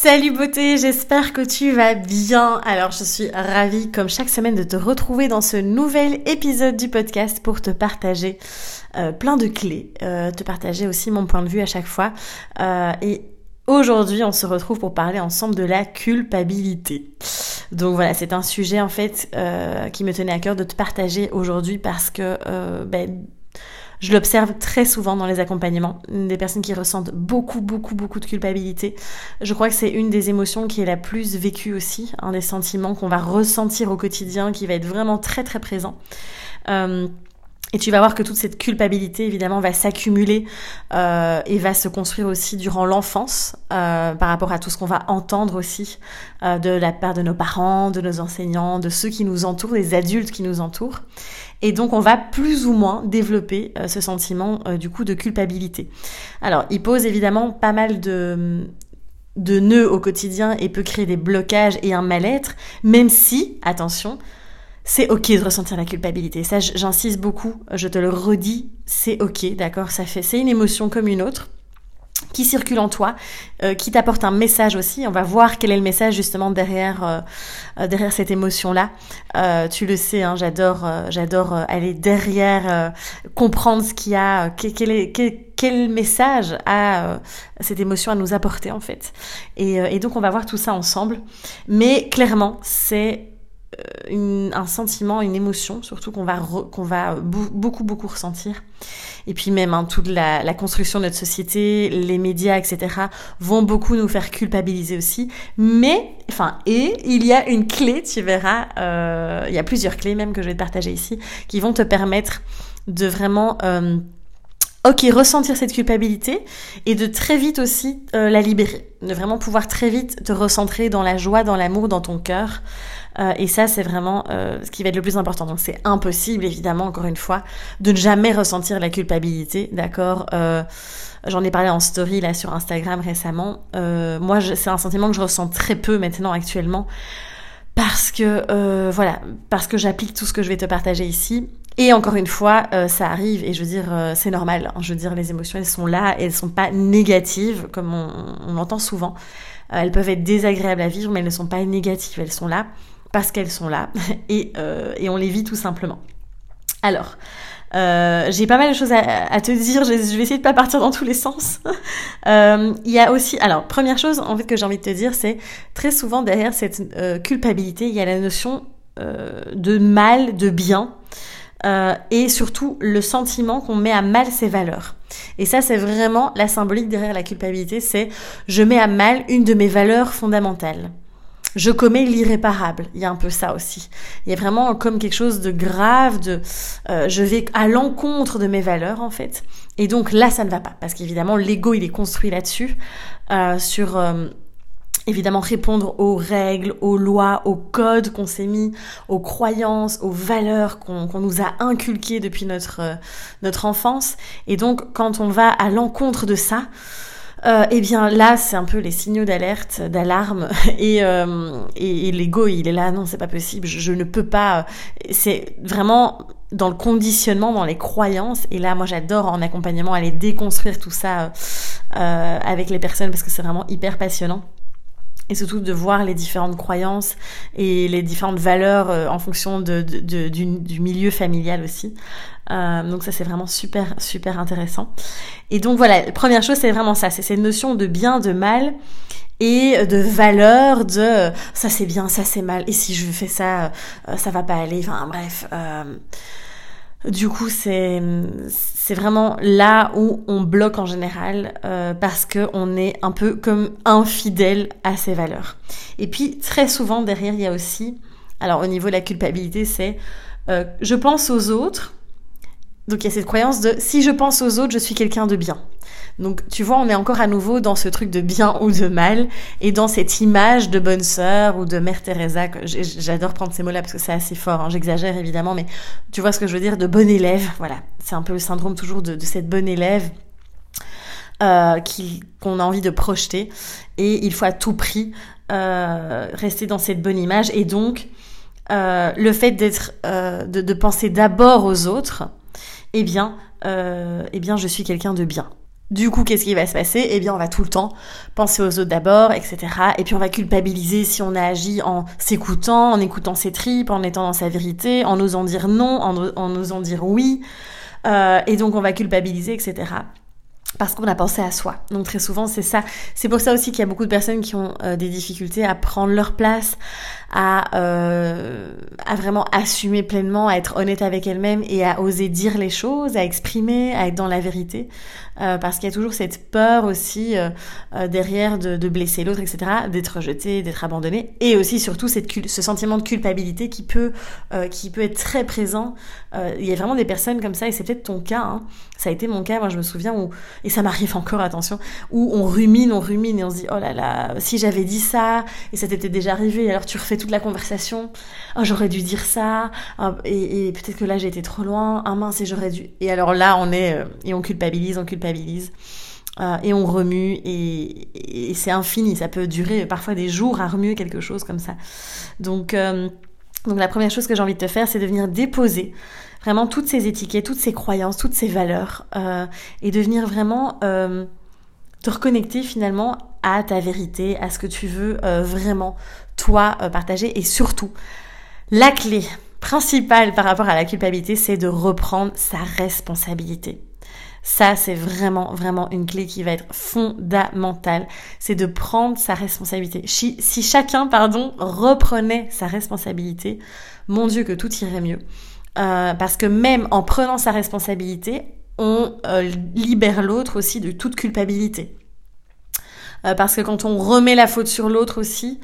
Salut beauté, j'espère que tu vas bien. Alors je suis ravie comme chaque semaine de te retrouver dans ce nouvel épisode du podcast pour te partager euh, plein de clés, euh, te partager aussi mon point de vue à chaque fois. Euh, et aujourd'hui on se retrouve pour parler ensemble de la culpabilité. Donc voilà, c'est un sujet en fait qui me tenait à cœur de te partager aujourd'hui parce que ben, je l'observe très souvent dans les accompagnements, des personnes qui ressentent beaucoup, beaucoup, beaucoup de culpabilité. Je crois que c'est une des émotions qui est la plus vécue aussi, un des sentiments qu'on va ressentir au quotidien, qui va être vraiment très, très présent. Euh, et tu vas voir que toute cette culpabilité, évidemment, va s'accumuler euh, et va se construire aussi durant l'enfance euh, par rapport à tout ce qu'on va entendre aussi euh, de la part de nos parents, de nos enseignants, de ceux qui nous entourent, des adultes qui nous entourent. Et donc, on va plus ou moins développer euh, ce sentiment euh, du coup de culpabilité. Alors, il pose évidemment pas mal de de nœuds au quotidien et peut créer des blocages et un mal-être, même si, attention, c'est ok de ressentir la culpabilité. Ça, j'insiste beaucoup, je te le redis, c'est ok, d'accord? Ça fait, c'est une émotion comme une autre qui circule en toi, euh, qui t'apporte un message aussi. On va voir quel est le message justement derrière euh, euh, derrière cette émotion là. tu le sais, hein, j'adore j'adore aller derrière comprendre ce qu'il y a, quel, est, quel, message a cette émotion à nous apporter en fait. Et, et donc on va voir tout ça ensemble. Mais clairement, c'est une, un sentiment, une émotion, surtout qu'on va, qu'on va beaucoup, beaucoup ressentir. Et puis même hein, toute la, la, construction de notre société, les médias, etc., vont beaucoup nous faire culpabiliser aussi. Mais, enfin, et il y a une clé, tu verras, euh, il y a plusieurs clés même que je vais te partager ici, qui vont te permettre de vraiment... Euh, ok, ressentir cette culpabilité et de très vite aussi euh, la libérer, de vraiment pouvoir très vite te recentrer dans la joie, dans l'amour, dans ton cœur, euh, et ça, c'est vraiment euh, ce qui va être le plus important. Donc c'est impossible, évidemment, encore une fois, de ne jamais ressentir la culpabilité, d'accord euh, J'en ai parlé en story là sur Instagram récemment. moi, c'est un sentiment que je ressens très peu maintenant actuellement parce que voilà, parce que j'applique tout ce que je vais te partager ici. Et encore une fois, ça arrive et je veux dire, c'est normal. Hein. je veux dire, les émotions, elles sont là elles sont pas négatives comme on, on souvent. elles peuvent être désagréables à vivre, mais elles ne sont pas négatives. Elles sont là parce qu'elles sont là et, euh, et, on les vit tout simplement. Alors, euh, j'ai pas mal de choses à, te dire, je, vais essayer de pas partir dans tous les sens. euh, il y a aussi, alors première chose en fait que j'ai envie de te dire, c'est très souvent derrière cette euh, culpabilité, il y a la notion de mal, de bien. et surtout le sentiment qu'on met à mal ses valeurs. Et ça, c'est vraiment la symbolique derrière la culpabilité, c'est je mets à mal une de mes valeurs fondamentales je commets l'irréparable. Il y a un peu ça aussi. Il y a vraiment comme quelque chose de grave, de euh, je vais à l'encontre de mes valeurs en fait. Et donc là, ça ne va pas parce qu'évidemment l'ego il est construit là-dessus, euh, sur euh, évidemment répondre aux règles, aux lois, aux codes qu'on s'est mis, aux croyances, aux valeurs qu'on nous a inculquées depuis notre notre enfance. Et donc quand on va à l'encontre de ça, euh, eh bien là, c'est un peu les signaux d'alerte, d'alarme, et, euh, et, l'ego, il est là, non, c'est pas possible, je, ne peux pas. C'est vraiment dans le conditionnement, dans les croyances, et là, moi, j'adore en accompagnement aller déconstruire tout ça euh, avec les personnes parce que c'est vraiment hyper passionnant et surtout de voir les différentes croyances et les différentes valeurs euh, en fonction de, de, du, du, milieu familial aussi. Euh, donc ça c'est vraiment super super intéressant. Et donc voilà, première chose c'est vraiment ça, c'est cette notion de bien, de mal et de valeur de ça c'est bien, ça c'est mal, et si je fais ça, euh, ça va pas aller. Enfin bref. Euh, du coup, c'est c'est vraiment là où on bloque en général euh, parce que on est un peu comme infidèle à ses valeurs. Et puis très souvent derrière, il y a aussi, alors au niveau de la culpabilité, c'est euh, je pense aux autres Donc il y a cette croyance de si je pense aux autres, je suis quelqu'un de bien. Donc tu vois, on est encore à nouveau dans ce truc de bien ou de mal et dans cette image de bonne sœur ou de mère Teresa. J'adore prendre ces mots-là parce que c'est assez fort. Hein. J'exagère évidemment, mais tu vois ce que je veux dire de bonne élève. Voilà, c'est un peu le syndrome toujours de, cette bonne élève euh, qu'on a envie de projeter et il faut à tout prix euh, rester dans cette bonne image et donc euh, le fait d'être de, de, penser d'abord aux autres eh bien, euh, eh bien, je suis quelqu'un de bien. Du coup, qu'est-ce qui va se passer? Eh bien, on va tout le temps penser aux autres d'abord, etc. Et puis, on va culpabiliser si on a agi en s'écoutant, en écoutant ses tripes, en étant dans sa vérité, en osant dire non, en, osant dire oui. Euh, et donc, on va culpabiliser, etc parce qu'on a pensé à soi. Donc très souvent c'est ça. C'est pour ça aussi qu'il y a beaucoup de personnes qui ont euh, des difficultés à prendre leur place, à, euh, à vraiment assumer pleinement, à être honnête avec elles-mêmes et à oser dire les choses, à exprimer, à être dans la vérité. Euh, parce qu'il y a toujours cette peur aussi euh, euh, derrière de, de blesser l'autre, etc., d'être rejeté, d'être abandonné, et aussi surtout cette ce sentiment de culpabilité qui peut, qui peut être très présent. il y a vraiment des personnes comme ça, et c'est peut-être ton cas, hein. ça a été mon cas, moi je me souviens, où, et ça m'arrive encore, attention, où on rumine, on rumine, et on se dit, oh là là, si j'avais dit ça, et ça t'était déjà arrivé, alors tu refais toute la conversation, oh j'aurais dû dire ça, oh, et, et peut-être que là j'ai été trop loin, ah mince, et j'aurais dû... Et alors là, on est, et on culpabilise, on culpabilise, euh, et on remue et, c'est infini. Ça peut durer parfois des jours à remuer quelque chose comme ça. Donc, euh, donc la première chose que j'ai envie de te faire, c'est de venir déposer vraiment toutes ces étiquettes, toutes ces croyances, toutes ces valeurs euh, et de venir vraiment te reconnecter finalement à ta vérité, à ce que tu veux vraiment toi partager et surtout la clé principale par rapport à la culpabilité, c'est de reprendre sa responsabilité. Ça, c'est vraiment, vraiment une clé qui va être fondamentale. C'est de prendre sa responsabilité. Si, chacun, pardon, reprenait sa responsabilité, mon Dieu, que tout irait mieux. Euh, parce que même en prenant sa responsabilité, on euh, libère l'autre aussi de toute culpabilité. Euh, parce que quand on remet la faute sur l'autre aussi,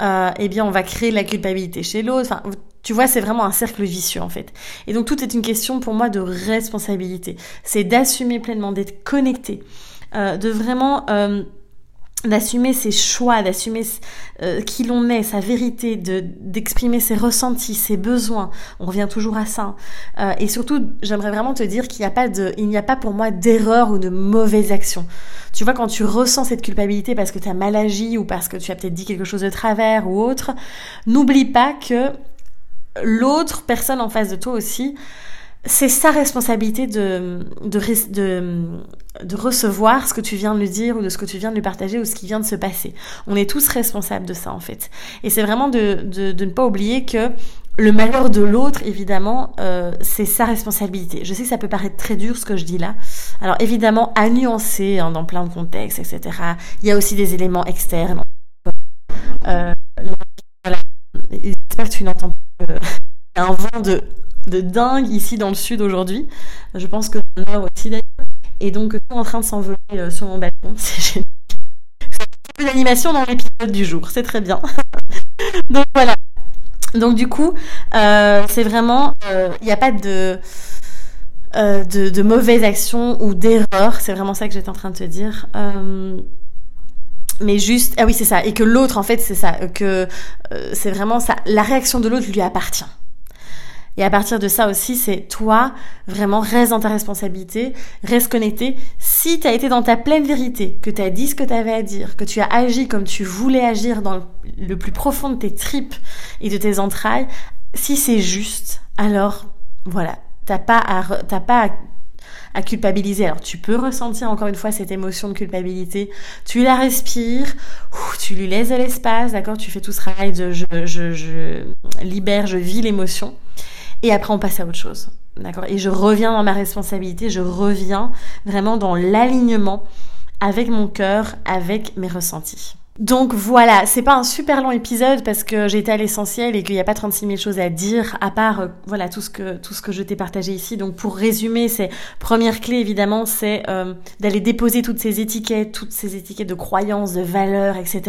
eh bien, on va créer la culpabilité chez l'autre. Enfin, tu vois, c'est vraiment un cercle vicieux en fait. Et donc tout est une question pour moi de responsabilité. C'est d'assumer pleinement, d'être connecté, de vraiment d'assumer ses choix, d'assumer euh, qui l'on est, sa vérité, de d'exprimer ses ressentis, ses besoins. On revient toujours à ça. Euh, et surtout, j'aimerais vraiment te dire qu'il n'y a pas de, il n'y a pas pour moi d'erreur ou de mauvaise action. Tu vois, quand tu ressens cette culpabilité parce que tu as mal agi ou parce que tu as peut-être dit quelque chose de travers ou autre, n'oublie pas que l'autre personne en face de toi aussi, c'est sa responsabilité de, de, de, recevoir ce que tu viens de lui dire ou de ce que tu viens de lui partager ou ce qui vient de se passer. On est tous responsables de ça en fait. Et c'est vraiment de, de, ne pas oublier que le malheur de l'autre, évidemment, euh, c'est sa responsabilité. Je sais que ça peut paraître très dur ce que je dis là. Alors évidemment, à nuancer hein, dans plein de contextes, etc. Il y a aussi des éléments externes. J'espère que tu n'entends pas un vent de, de dingue ici dans le sud aujourd'hui. Je pense que dans le nord aussi d'ailleurs. Et donc tout en train de s'envoler euh, sur mon balcon. C'est génial. C'est un peu d'animation dans l'épisode du jour. C'est très bien. donc voilà. Donc du coup, euh, c'est vraiment, il n'y a pas de, de, de mauvaise action ou d'erreur. C'est vraiment ça que j'étais en train de te dire mais juste ah oui c'est ça et que l'autre en fait c'est ça que euh, c'est vraiment ça la réaction de l'autre lui appartient et à partir de ça aussi, c'est toi, vraiment, reste dans ta responsabilité, reste connecté. Si tu as été dans ta pleine vérité, que tu as dit ce que tu avais à dire, que tu as agi comme tu voulais agir dans le plus profond de tes tripes et de tes entrailles, si c'est juste, alors voilà, t'as pas t'as pas à à culpabiliser. Alors tu peux ressentir encore une fois cette émotion de culpabilité, tu la respires, tu lui laisses de l'espace, d'accord? Tu fais tout ce travail de je, je, je libère, je vis l'émotion, et après on passe à autre chose. D'accord? Et je reviens dans ma responsabilité, je reviens vraiment dans l'alignement avec mon cœur, avec mes ressentis. Donc voilà, c'est pas un super long épisode parce que j'ai été à l'essentiel et qu'il n'y a pas 36 000 choses à dire à part euh, voilà tout ce que tout ce que je t'ai partagé ici. Donc pour résumer, c'est première clé évidemment, c'est euh, d'aller déposer toutes ces étiquettes, toutes ces étiquettes de croyances, de valeurs, etc.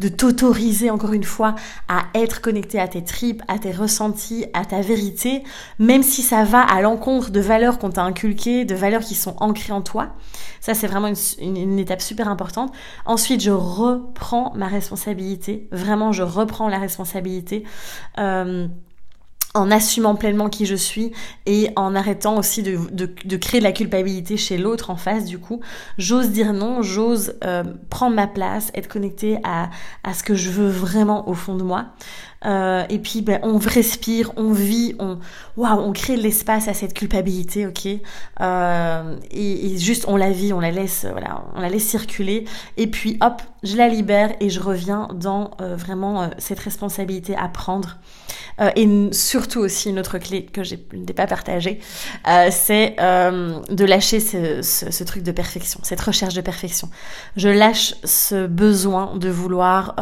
De t'autoriser encore une fois à être connecté à tes tripes, à tes ressentis, à ta vérité, même si ça va à l'encontre de valeurs qu'on t'a inculquées, de valeurs qui sont ancrées en toi. Ça c'est vraiment une, une étape super importante. Ensuite, je reprends ma responsabilité. Vraiment, je reprends la responsabilité. Euh, en assumant pleinement qui je suis et en arrêtant aussi de, de, créer de la culpabilité chez l'autre en face du coup. J'ose dire non, j'ose euh, prendre ma place, être connectée à, à ce que je veux vraiment au fond de moi. Euh, et puis ben, on respire, on vit, on waouh, on crée de l'espace à cette culpabilité, ok? Euh, et, et, juste on la vit, on la laisse, voilà, on la laisse circuler. Et puis hop, je la libère et je reviens dans euh, vraiment euh, cette responsabilité à prendre. Euh, et surtout aussi une autre clé que je n'ai pas partagée, c'est de lâcher ce, ce, ce, truc de perfection, cette recherche de perfection. Je lâche ce besoin de vouloir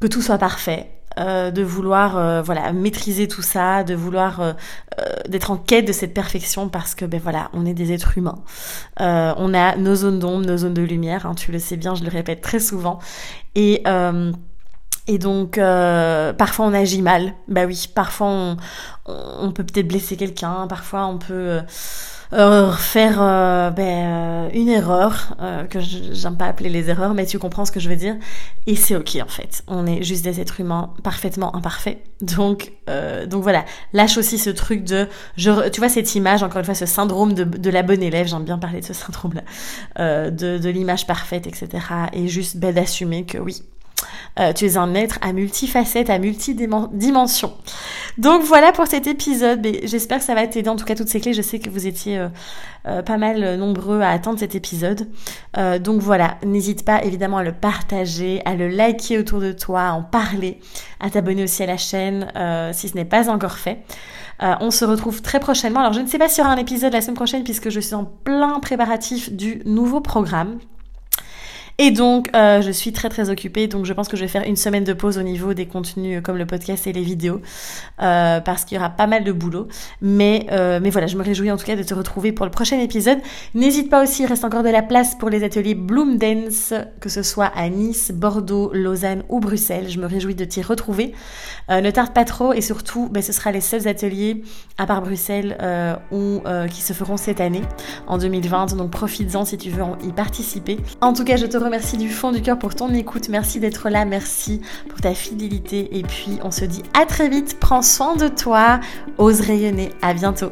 que tout soit parfait, euh, de vouloir euh, voilà maîtriser tout ça, de vouloir euh, euh d'être en quête de cette perfection parce que ben voilà on est des êtres humains, euh, on a nos zones d'ombre, nos zones de lumière, hein, tu le sais bien, je le répète très souvent et et donc, euh, parfois on agit mal. Bah oui, parfois on, on peut peut-être blesser quelqu'un, parfois on peut euh, faire euh, ben, euh, une erreur, euh, que j'aime pas appeler les erreurs, mais tu comprends ce que je veux dire. Et c'est ok en fait. On est juste des êtres humains parfaitement imparfaits. Donc, euh, donc voilà, lâche aussi ce truc de, je, tu vois cette image, encore une fois, ce syndrome de, de la bonne élève, j'aime bien parler de ce syndrome-là, de, de l'image parfaite, etc. Et juste ben, d'assumer que oui, euh, tu es un être à multifacettes, à multidimensions. Donc voilà pour cet épisode. J'espère que ça va t'aider. En tout cas, toutes ces clés, je sais que vous étiez euh, euh, pas mal nombreux à attendre cet épisode. Donc voilà, n'hésite pas évidemment à le partager, à le liker autour de toi, à en parler, à t'abonner aussi à la chaîne si ce n'est pas encore fait. on se retrouve très prochainement. Alors je ne sais pas s'il y aura un épisode la semaine prochaine puisque je suis en plein préparatif du nouveau programme et donc, euh, je suis très très occupée, donc je pense que je vais faire une semaine de pause au niveau des contenus comme le podcast et les vidéos, euh, parce qu'il y aura pas mal de boulot. Mais, euh, mais voilà, je me réjouis en tout cas de te retrouver pour le prochain épisode. N'hésite pas aussi, il reste encore de la place pour les ateliers Bloom Dance, que ce soit à Nice, Bordeaux, Lausanne ou Bruxelles. Je me réjouis de t'y retrouver. Euh, ne tarde pas trop et surtout, ben, ce sera les seuls ateliers, à part Bruxelles, euh, qui se feront cette année, en 2020. Donc profites-en si tu veux y participer. En tout cas, je te remercie du fond du cœur pour ton écoute. Merci d'être là. Merci pour ta fidélité. Et puis, on se dit à très vite. Prends soin de toi. Ose rayonner. À bientôt.